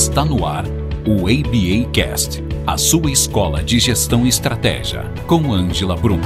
Está no ar o ABA Cast, a sua escola de gestão e estratégia, com Ângela Brum.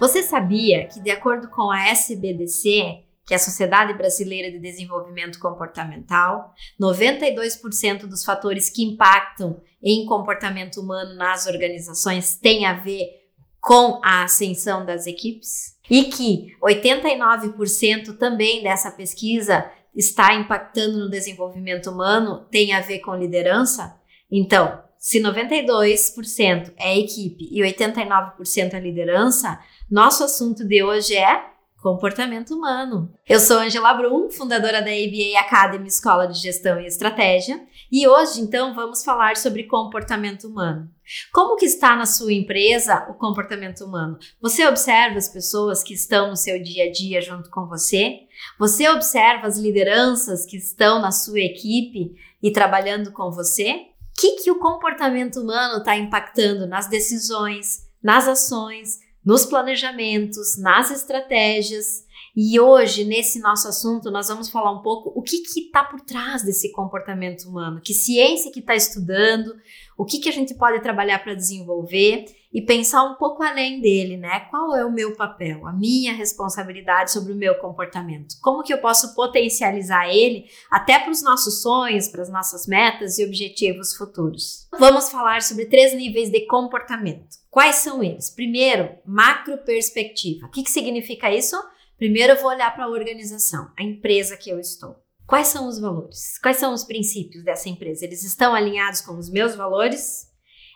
Você sabia que, de acordo com a SBDC, que é a Sociedade Brasileira de Desenvolvimento Comportamental, 92% dos fatores que impactam em comportamento humano nas organizações têm a ver com a ascensão das equipes? E que 89% também dessa pesquisa está impactando no desenvolvimento humano tem a ver com liderança? Então, se 92% é equipe e 89% é liderança, nosso assunto de hoje é comportamento humano. Eu sou Angela Brum, fundadora da ABA Academy Escola de Gestão e Estratégia, e hoje então vamos falar sobre comportamento humano. Como que está na sua empresa o comportamento humano? Você observa as pessoas que estão no seu dia a dia junto com você? Você observa as lideranças que estão na sua equipe e trabalhando com você? O que, que o comportamento humano está impactando nas decisões, nas ações, nos planejamentos, nas estratégias. E hoje, nesse nosso assunto, nós vamos falar um pouco o que está por trás desse comportamento humano, que ciência que está estudando, o que, que a gente pode trabalhar para desenvolver e pensar um pouco além dele, né? Qual é o meu papel, a minha responsabilidade sobre o meu comportamento? Como que eu posso potencializar ele até para os nossos sonhos, para as nossas metas e objetivos futuros? Vamos falar sobre três níveis de comportamento. Quais são eles? Primeiro, macro perspectiva. O que, que significa isso? Primeiro eu vou olhar para a organização, a empresa que eu estou. Quais são os valores? Quais são os princípios dessa empresa? Eles estão alinhados com os meus valores?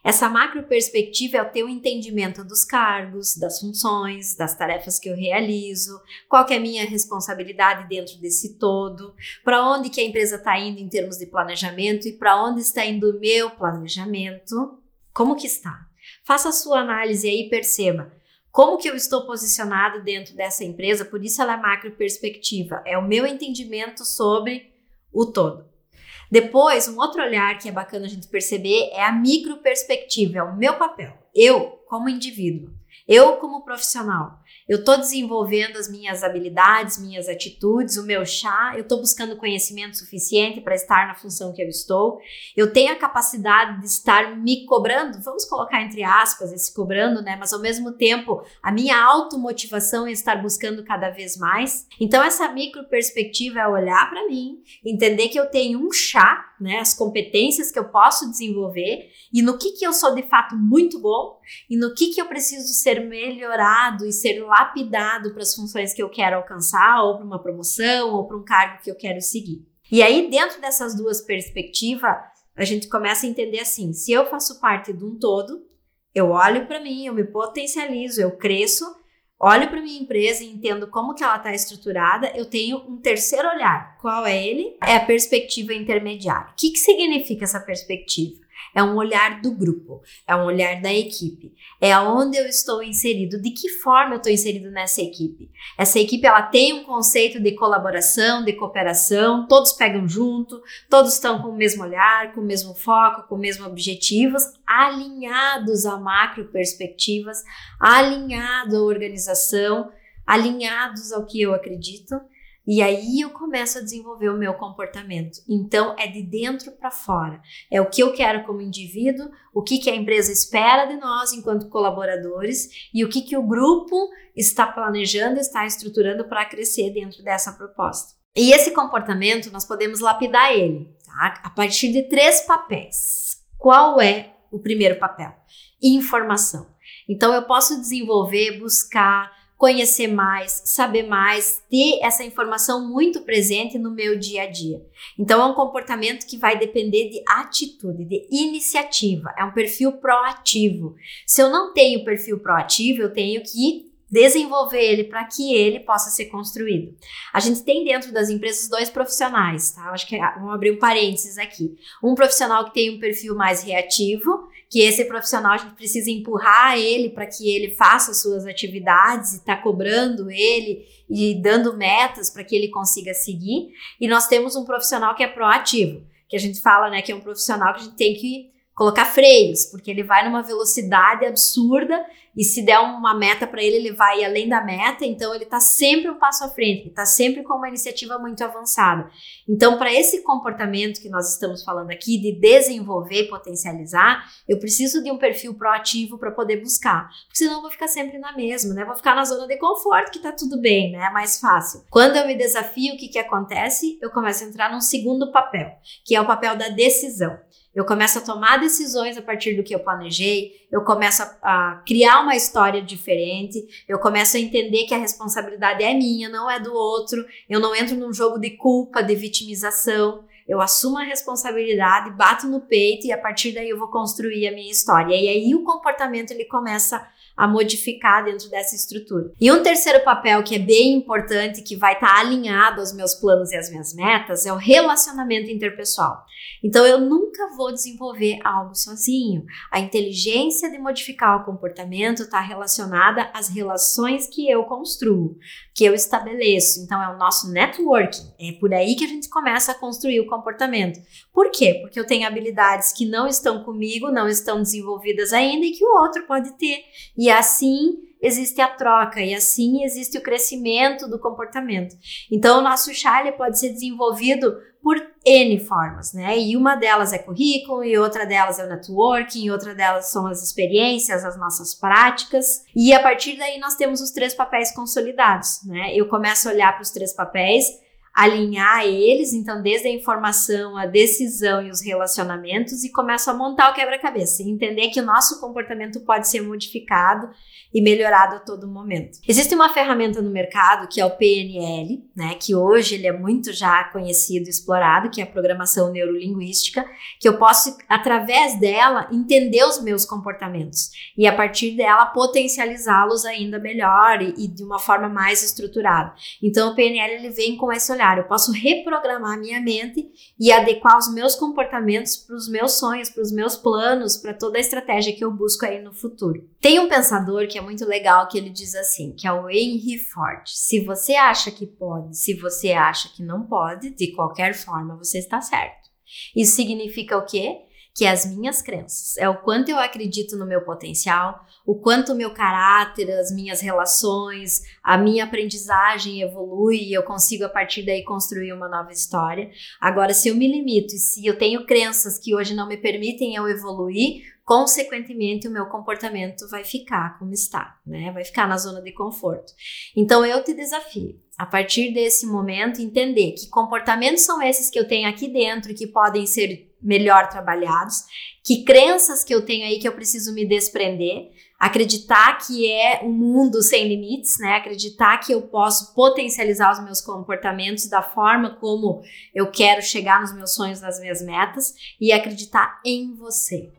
Essa macro perspectiva é o teu entendimento dos cargos, das funções, das tarefas que eu realizo, qual que é a minha responsabilidade dentro desse todo, para onde que a empresa está indo em termos de planejamento e para onde está indo o meu planejamento, como que está. Faça a sua análise aí e perceba como que eu estou posicionado dentro dessa empresa, por isso ela é macro perspectiva, é o meu entendimento sobre o todo. Depois, um outro olhar que é bacana a gente perceber é a micro perspectiva, é o meu papel. Eu, como indivíduo, eu, como profissional, eu estou desenvolvendo as minhas habilidades, minhas atitudes, o meu chá, eu estou buscando conhecimento suficiente para estar na função que eu estou, eu tenho a capacidade de estar me cobrando, vamos colocar entre aspas esse cobrando, né? Mas ao mesmo tempo, a minha automotivação é estar buscando cada vez mais. Então, essa micro perspectiva é olhar para mim, entender que eu tenho um chá, né? As competências que eu posso desenvolver e no que, que eu sou de fato muito bom e no que, que eu preciso ser melhorado e ser lapidado para as funções que eu quero alcançar, ou para uma promoção, ou para um cargo que eu quero seguir. E aí, dentro dessas duas perspectivas, a gente começa a entender assim: se eu faço parte de um todo, eu olho para mim, eu me potencializo, eu cresço, olho para minha empresa e entendo como que ela está estruturada, eu tenho um terceiro olhar. Qual é ele? É a perspectiva intermediária. O que, que significa essa perspectiva? é um olhar do grupo, é um olhar da equipe, é onde eu estou inserido, de que forma eu estou inserido nessa equipe. Essa equipe ela tem um conceito de colaboração, de cooperação, todos pegam junto, todos estão com o mesmo olhar, com o mesmo foco, com os mesmos objetivos, alinhados a macro perspectivas, alinhados à organização, alinhados ao que eu acredito e aí eu começo a desenvolver o meu comportamento. Então é de dentro para fora. É o que eu quero como indivíduo, o que, que a empresa espera de nós enquanto colaboradores e o que, que o grupo está planejando, está estruturando para crescer dentro dessa proposta. E esse comportamento nós podemos lapidar ele tá? a partir de três papéis. Qual é o primeiro papel? Informação. Então eu posso desenvolver, buscar, conhecer mais, saber mais, ter essa informação muito presente no meu dia a dia. Então é um comportamento que vai depender de atitude, de iniciativa, é um perfil proativo. Se eu não tenho perfil proativo, eu tenho que desenvolver ele para que ele possa ser construído. A gente tem dentro das empresas dois profissionais, tá? Acho que é, vamos abrir um parênteses aqui. Um profissional que tem um perfil mais reativo, que esse profissional a gente precisa empurrar ele para que ele faça suas atividades e tá cobrando ele e dando metas para que ele consiga seguir. E nós temos um profissional que é proativo, que a gente fala, né, que é um profissional que a gente tem que colocar freios, porque ele vai numa velocidade absurda e se der uma meta para ele, ele vai além da meta, então ele está sempre um passo à frente, está sempre com uma iniciativa muito avançada. Então, para esse comportamento que nós estamos falando aqui, de desenvolver potencializar, eu preciso de um perfil proativo para poder buscar, porque senão eu vou ficar sempre na mesma, né? Vou ficar na zona de conforto, que está tudo bem, né? É mais fácil. Quando eu me desafio, o que, que acontece? Eu começo a entrar num segundo papel, que é o papel da decisão. Eu começo a tomar decisões a partir do que eu planejei, eu começo a, a, criar uma história diferente, eu começo a entender que a responsabilidade é minha, não é do outro, eu não entro num jogo de culpa, de vitimização, eu assumo a responsabilidade, bato no peito e a partir daí eu vou construir a minha história. E aí o comportamento ele começa a modificar dentro dessa estrutura. E um terceiro papel que é bem importante, que vai estar tá alinhado aos meus planos e às minhas metas, é o relacionamento interpessoal. Então eu nunca vou desenvolver algo sozinho. A inteligência de modificar o comportamento está relacionada às relações que eu construo, que eu estabeleço. Então é o nosso networking. É por aí que a gente começa a construir o comportamento. Por quê? Porque eu tenho habilidades que não estão comigo, não estão desenvolvidas ainda e que o outro pode ter. E assim existe a troca e assim existe o crescimento do comportamento. Então, o nosso chá pode ser desenvolvido por N formas, né? E uma delas é currículo, e outra delas é o networking, e outra delas são as experiências, as nossas práticas. E a partir daí nós temos os três papéis consolidados, né? Eu começo a olhar para os três papéis alinhar eles, então desde a informação, a decisão e os relacionamentos, e começo a montar o quebra-cabeça, entender que o nosso comportamento pode ser modificado e melhorado a todo momento. Existe uma ferramenta no mercado que é o PNL, né, que hoje ele é muito já conhecido e explorado, que é a programação neurolinguística, que eu posso através dela entender os meus comportamentos e a partir dela potencializá-los ainda melhor e, e de uma forma mais estruturada. Então o PNL ele vem com esse olhar eu posso reprogramar minha mente e adequar os meus comportamentos para os meus sonhos, para os meus planos, para toda a estratégia que eu busco aí no futuro. Tem um pensador que é muito legal que ele diz assim, que é o Henry Ford. Se você acha que pode, se você acha que não pode, de qualquer forma você está certo. Isso significa o quê? Que é as minhas crenças, é o quanto eu acredito no meu potencial, o quanto o meu caráter, as minhas relações, a minha aprendizagem evolui e eu consigo a partir daí construir uma nova história. Agora, se eu me limito e se eu tenho crenças que hoje não me permitem eu evoluir, consequentemente o meu comportamento vai ficar como está, né? Vai ficar na zona de conforto. Então eu te desafio a partir desse momento entender que comportamentos são esses que eu tenho aqui dentro que podem ser melhor trabalhados, que crenças que eu tenho aí que eu preciso me desprender, acreditar que é um mundo sem limites, né? Acreditar que eu posso potencializar os meus comportamentos da forma como eu quero chegar nos meus sonhos, nas minhas metas e acreditar em você.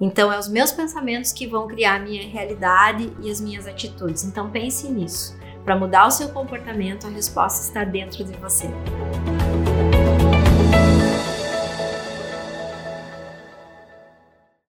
Então, é os meus pensamentos que vão criar a minha realidade e as minhas atitudes. Então, pense nisso. Para mudar o seu comportamento, a resposta está dentro de você.